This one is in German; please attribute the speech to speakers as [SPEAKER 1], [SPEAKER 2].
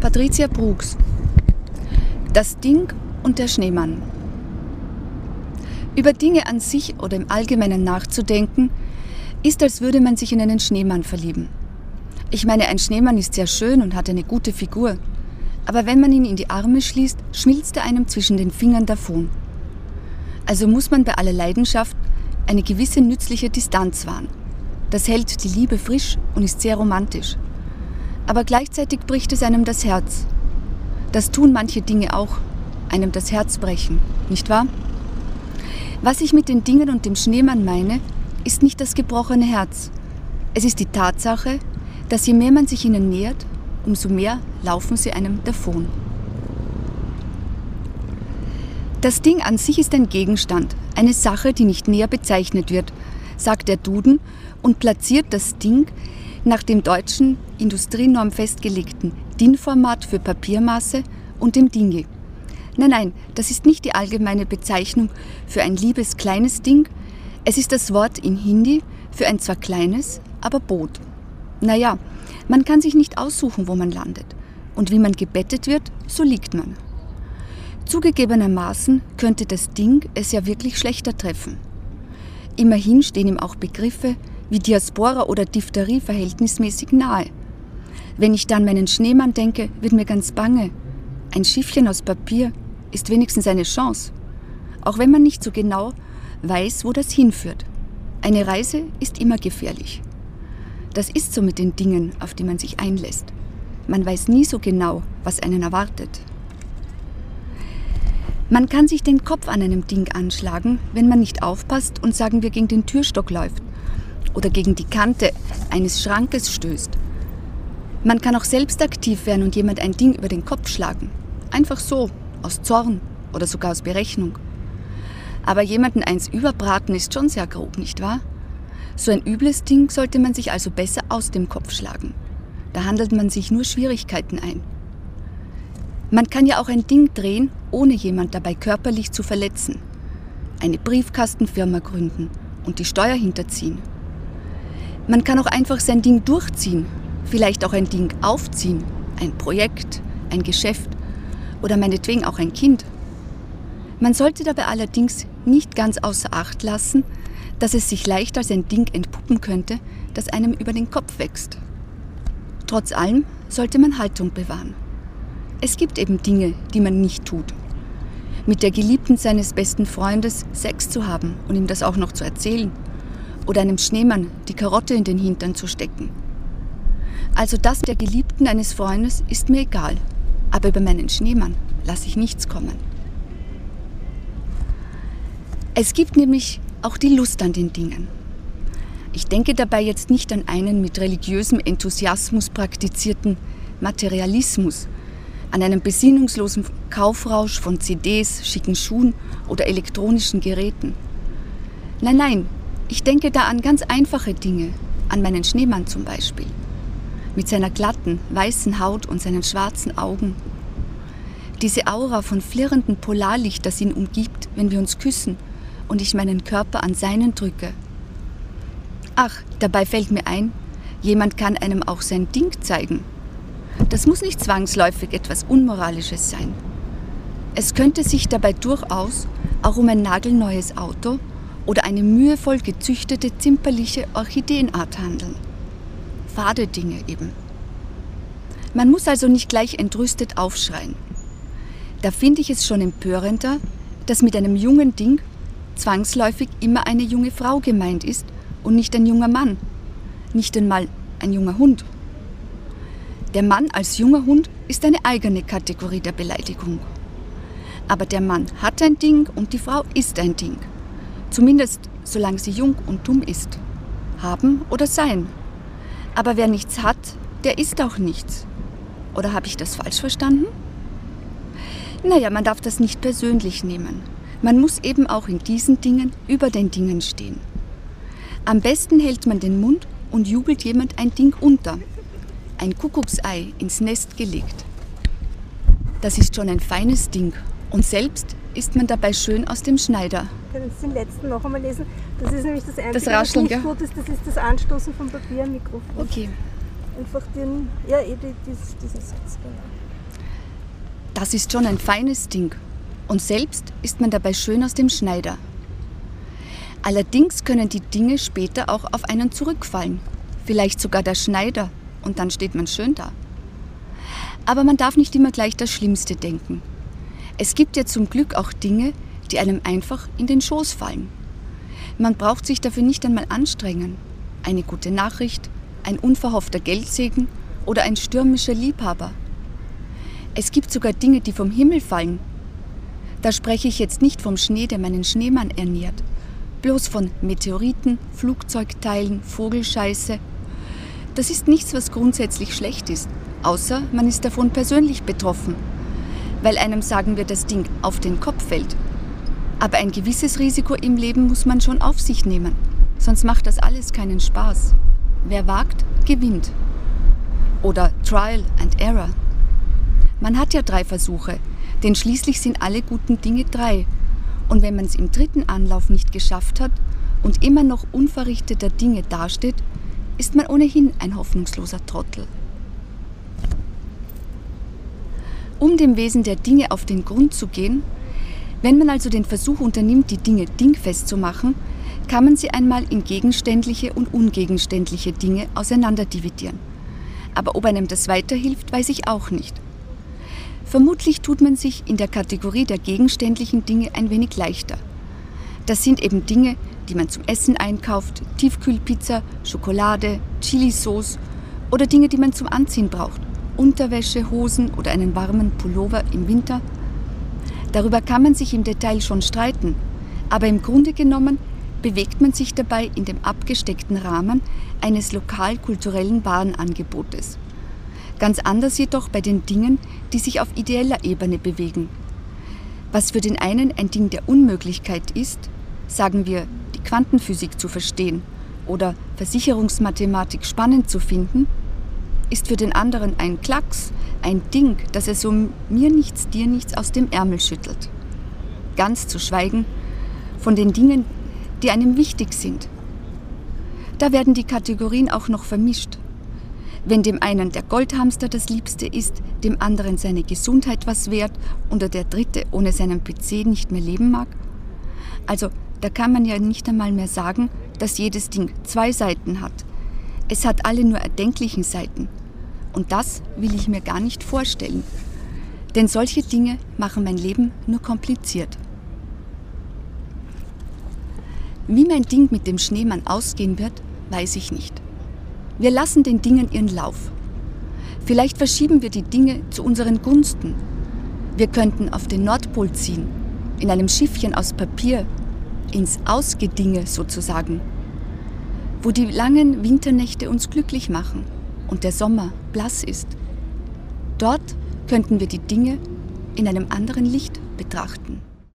[SPEAKER 1] Patricia Brooks. Das Ding und der Schneemann. Über Dinge an sich oder im Allgemeinen nachzudenken, ist, als würde man sich in einen Schneemann verlieben. Ich meine, ein Schneemann ist sehr schön und hat eine gute Figur. Aber wenn man ihn in die Arme schließt, schmilzt er einem zwischen den Fingern davon. Also muss man bei aller Leidenschaft eine gewisse nützliche Distanz wahren. Das hält die Liebe frisch und ist sehr romantisch. Aber gleichzeitig bricht es einem das Herz. Das tun manche Dinge auch, einem das Herz brechen, nicht wahr? Was ich mit den Dingen und dem Schneemann meine, ist nicht das gebrochene Herz. Es ist die Tatsache, dass je mehr man sich ihnen nähert, umso mehr laufen sie einem davon. Das Ding an sich ist ein Gegenstand, eine Sache, die nicht näher bezeichnet wird, sagt der Duden und platziert das Ding nach dem deutschen Industrienorm festgelegten DIN-Format für Papiermaße und dem Dinge. Nein, nein, das ist nicht die allgemeine Bezeichnung für ein liebes kleines Ding. Es ist das Wort in Hindi für ein zwar kleines, aber Boot. Naja, man kann sich nicht aussuchen, wo man landet. Und wie man gebettet wird, so liegt man. Zugegebenermaßen könnte das Ding es ja wirklich schlechter treffen. Immerhin stehen ihm auch Begriffe wie Diaspora oder Diphtherie verhältnismäßig nahe. Wenn ich dann meinen Schneemann denke, wird mir ganz bange. Ein Schiffchen aus Papier ist wenigstens eine Chance, auch wenn man nicht so genau weiß, wo das hinführt. Eine Reise ist immer gefährlich. Das ist so mit den Dingen, auf die man sich einlässt. Man weiß nie so genau, was einen erwartet. Man kann sich den Kopf an einem Ding anschlagen, wenn man nicht aufpasst und sagen wir gegen den Türstock läuft oder gegen die Kante eines Schrankes stößt. Man kann auch selbst aktiv werden und jemand ein Ding über den Kopf schlagen. Einfach so, aus Zorn oder sogar aus Berechnung. Aber jemanden eins überbraten ist schon sehr grob, nicht wahr? So ein übles Ding sollte man sich also besser aus dem Kopf schlagen. Da handelt man sich nur Schwierigkeiten ein. Man kann ja auch ein Ding drehen, ohne jemand dabei körperlich zu verletzen. Eine Briefkastenfirma gründen und die Steuer hinterziehen. Man kann auch einfach sein Ding durchziehen, vielleicht auch ein Ding aufziehen, ein Projekt, ein Geschäft oder meinetwegen auch ein Kind. Man sollte dabei allerdings nicht ganz außer Acht lassen, dass es sich leicht als ein Ding entpuppen könnte, das einem über den Kopf wächst. Trotz allem sollte man Haltung bewahren. Es gibt eben Dinge, die man nicht tut. Mit der Geliebten seines besten Freundes Sex zu haben und ihm das auch noch zu erzählen oder einem Schneemann die Karotte in den Hintern zu stecken. Also das der Geliebten eines Freundes ist mir egal, aber über meinen Schneemann lasse ich nichts kommen. Es gibt nämlich auch die Lust an den Dingen. Ich denke dabei jetzt nicht an einen mit religiösem Enthusiasmus praktizierten Materialismus, an einen besinnungslosen Kaufrausch von CDs, schicken Schuhen oder elektronischen Geräten. Nein, nein, ich denke da an ganz einfache Dinge, an meinen Schneemann zum Beispiel, mit seiner glatten, weißen Haut und seinen schwarzen Augen. Diese Aura von flirrendem Polarlicht, das ihn umgibt, wenn wir uns küssen und ich meinen Körper an seinen drücke. Ach, dabei fällt mir ein, jemand kann einem auch sein Ding zeigen. Das muss nicht zwangsläufig etwas Unmoralisches sein. Es könnte sich dabei durchaus auch um ein nagelneues Auto oder eine mühevoll gezüchtete zimperliche Orchideenart handeln. Fade Dinge eben. Man muss also nicht gleich entrüstet aufschreien. Da finde ich es schon empörender, dass mit einem jungen Ding zwangsläufig immer eine junge Frau gemeint ist und nicht ein junger Mann, nicht einmal ein junger Hund. Der Mann als junger Hund ist eine eigene Kategorie der Beleidigung. Aber der Mann hat ein Ding und die Frau ist ein Ding. Zumindest solange sie jung und dumm ist. Haben oder sein. Aber wer nichts hat, der ist auch nichts. Oder habe ich das falsch verstanden? Naja, man darf das nicht persönlich nehmen. Man muss eben auch in diesen Dingen über den Dingen stehen. Am besten hält man den Mund und jubelt jemand ein Ding unter. Ein Kuckucksei ins Nest gelegt. Das ist schon ein feines Ding. Und selbst ist man dabei schön aus dem Schneider.
[SPEAKER 2] Können Sie den letzten noch einmal lesen? Das ist nämlich das Einzige,
[SPEAKER 1] das Rascheln,
[SPEAKER 2] was nicht gut ist, das ist das Anstoßen von Papier am Mikrofon.
[SPEAKER 1] Okay.
[SPEAKER 2] einfach den, ja, eh die, dies, diesen Satz. Genau.
[SPEAKER 1] Das ist schon ein feines Ding. Und selbst ist man dabei schön aus dem Schneider. Allerdings können die Dinge später auch auf einen zurückfallen. Vielleicht sogar der Schneider. Und dann steht man schön da. Aber man darf nicht immer gleich das Schlimmste denken. Es gibt ja zum Glück auch Dinge, die einem einfach in den Schoß fallen. Man braucht sich dafür nicht einmal anstrengen. Eine gute Nachricht, ein unverhoffter Geldsegen oder ein stürmischer Liebhaber. Es gibt sogar Dinge, die vom Himmel fallen. Da spreche ich jetzt nicht vom Schnee, der meinen Schneemann ernährt, bloß von Meteoriten, Flugzeugteilen, Vogelscheiße. Das ist nichts, was grundsätzlich schlecht ist, außer man ist davon persönlich betroffen, weil einem sagen wir, das Ding auf den Kopf fällt. Aber ein gewisses Risiko im Leben muss man schon auf sich nehmen, sonst macht das alles keinen Spaß. Wer wagt, gewinnt. Oder Trial and Error. Man hat ja drei Versuche, denn schließlich sind alle guten Dinge drei. Und wenn man es im dritten Anlauf nicht geschafft hat und immer noch unverrichteter Dinge dasteht, ist man ohnehin ein hoffnungsloser Trottel. Um dem Wesen der Dinge auf den Grund zu gehen, wenn man also den Versuch unternimmt, die Dinge dingfest zu machen, kann man sie einmal in gegenständliche und ungegenständliche Dinge auseinanderdividieren. Aber ob einem das weiterhilft, weiß ich auch nicht. Vermutlich tut man sich in der Kategorie der gegenständlichen Dinge ein wenig leichter. Das sind eben Dinge, die man zum Essen einkauft, Tiefkühlpizza, Schokolade, Chilisauce oder Dinge, die man zum Anziehen braucht, Unterwäsche, Hosen oder einen warmen Pullover im Winter. Darüber kann man sich im Detail schon streiten, aber im Grunde genommen bewegt man sich dabei in dem abgesteckten Rahmen eines lokalkulturellen Warenangebotes. Ganz anders jedoch bei den Dingen, die sich auf ideeller Ebene bewegen. Was für den einen ein Ding der Unmöglichkeit ist, sagen wir, die Quantenphysik zu verstehen oder Versicherungsmathematik spannend zu finden, ist für den anderen ein Klacks, ein Ding, das er so mir nichts, dir nichts aus dem Ärmel schüttelt. Ganz zu schweigen von den Dingen, die einem wichtig sind. Da werden die Kategorien auch noch vermischt. Wenn dem einen der Goldhamster das Liebste ist, dem anderen seine Gesundheit was wert oder der Dritte ohne seinen PC nicht mehr leben mag. Also da kann man ja nicht einmal mehr sagen, dass jedes Ding zwei Seiten hat. Es hat alle nur erdenklichen Seiten. Und das will ich mir gar nicht vorstellen. Denn solche Dinge machen mein Leben nur kompliziert. Wie mein Ding mit dem Schneemann ausgehen wird, weiß ich nicht. Wir lassen den Dingen ihren Lauf. Vielleicht verschieben wir die Dinge zu unseren Gunsten. Wir könnten auf den Nordpol ziehen, in einem Schiffchen aus Papier, ins Ausgedinge sozusagen, wo die langen Winternächte uns glücklich machen und der Sommer blass ist. Dort könnten wir die Dinge in einem anderen Licht betrachten.